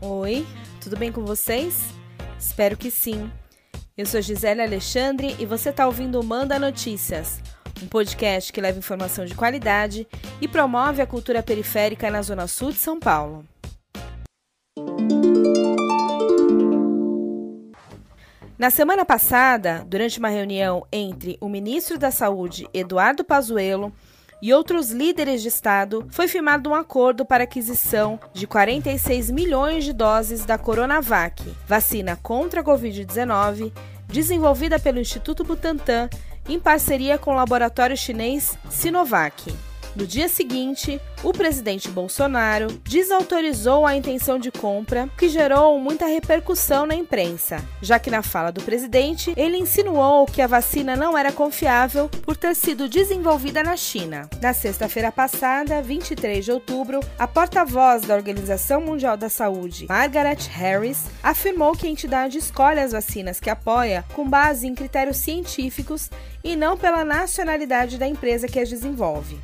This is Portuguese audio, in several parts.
Oi, tudo bem com vocês? Espero que sim. Eu sou Gisele Alexandre e você está ouvindo Manda Notícias, um podcast que leva informação de qualidade e promove a cultura periférica na Zona Sul de São Paulo. Na semana passada, durante uma reunião entre o ministro da Saúde, Eduardo Pazuello, e outros líderes de Estado, foi firmado um acordo para aquisição de 46 milhões de doses da Coronavac, vacina contra a Covid-19, desenvolvida pelo Instituto Butantan em parceria com o laboratório chinês Sinovac. No dia seguinte, o presidente Bolsonaro desautorizou a intenção de compra, que gerou muita repercussão na imprensa, já que na fala do presidente ele insinuou que a vacina não era confiável por ter sido desenvolvida na China. Na sexta-feira passada, 23 de outubro, a porta-voz da Organização Mundial da Saúde, Margaret Harris, afirmou que a entidade escolhe as vacinas que apoia com base em critérios científicos e não pela nacionalidade da empresa que as desenvolve.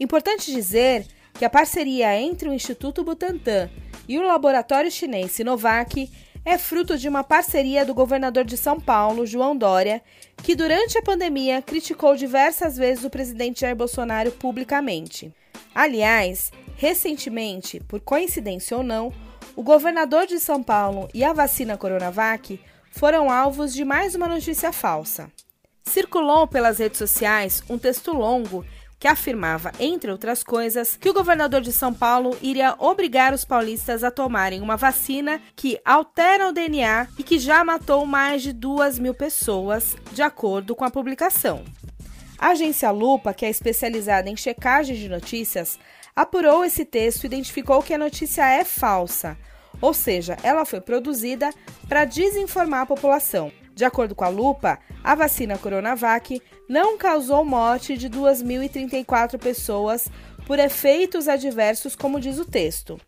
Importante dizer que a parceria entre o Instituto Butantan e o laboratório chinês Sinovac é fruto de uma parceria do governador de São Paulo, João Dória, que durante a pandemia criticou diversas vezes o presidente Jair Bolsonaro publicamente. Aliás, recentemente, por coincidência ou não, o governador de São Paulo e a vacina Coronavac foram alvos de mais uma notícia falsa. Circulou pelas redes sociais um texto longo que afirmava, entre outras coisas, que o governador de São Paulo iria obrigar os paulistas a tomarem uma vacina que altera o DNA e que já matou mais de duas mil pessoas, de acordo com a publicação. A agência Lupa, que é especializada em checagem de notícias, apurou esse texto e identificou que a notícia é falsa, ou seja, ela foi produzida para desinformar a população. De acordo com a Lupa, a vacina Coronavac não causou morte de 2.034 pessoas por efeitos adversos, como diz o texto.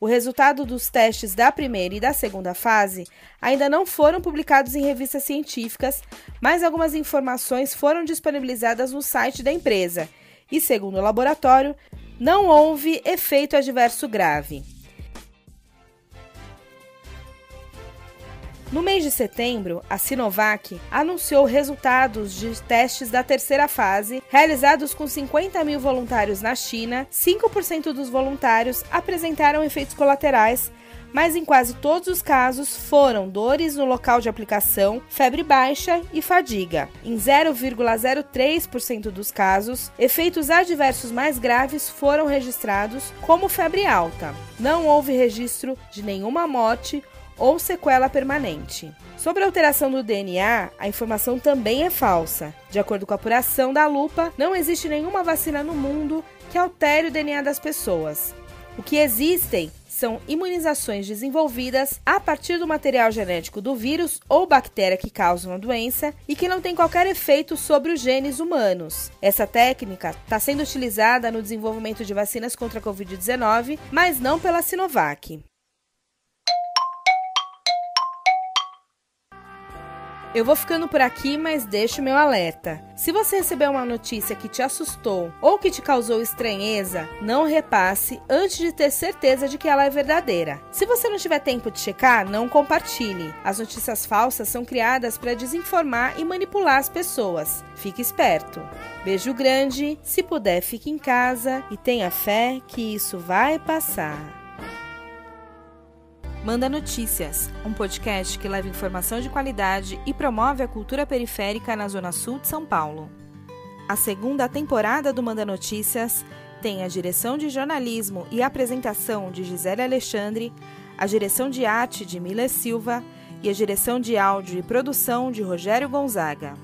O resultado dos testes da primeira e da segunda fase ainda não foram publicados em revistas científicas, mas algumas informações foram disponibilizadas no site da empresa e, segundo o laboratório, não houve efeito adverso grave. No mês de setembro, a Sinovac anunciou resultados de testes da terceira fase, realizados com 50 mil voluntários na China. 5% dos voluntários apresentaram efeitos colaterais, mas em quase todos os casos foram dores no local de aplicação, febre baixa e fadiga. Em 0,03% dos casos, efeitos adversos mais graves foram registrados, como febre alta. Não houve registro de nenhuma morte ou sequela permanente. Sobre a alteração do DNA, a informação também é falsa. De acordo com a apuração da lupa, não existe nenhuma vacina no mundo que altere o DNA das pessoas. O que existem são imunizações desenvolvidas a partir do material genético do vírus ou bactéria que causam a doença e que não tem qualquer efeito sobre os genes humanos. Essa técnica está sendo utilizada no desenvolvimento de vacinas contra a Covid-19, mas não pela Sinovac. Eu vou ficando por aqui, mas deixo meu alerta. Se você recebeu uma notícia que te assustou ou que te causou estranheza, não repasse antes de ter certeza de que ela é verdadeira. Se você não tiver tempo de checar, não compartilhe. As notícias falsas são criadas para desinformar e manipular as pessoas. Fique esperto. Beijo grande, se puder, fique em casa e tenha fé que isso vai passar. Manda Notícias, um podcast que leva informação de qualidade e promove a cultura periférica na Zona Sul de São Paulo. A segunda temporada do Manda Notícias tem a direção de jornalismo e apresentação de Gisele Alexandre, a direção de arte de Mila Silva e a direção de áudio e produção de Rogério Gonzaga.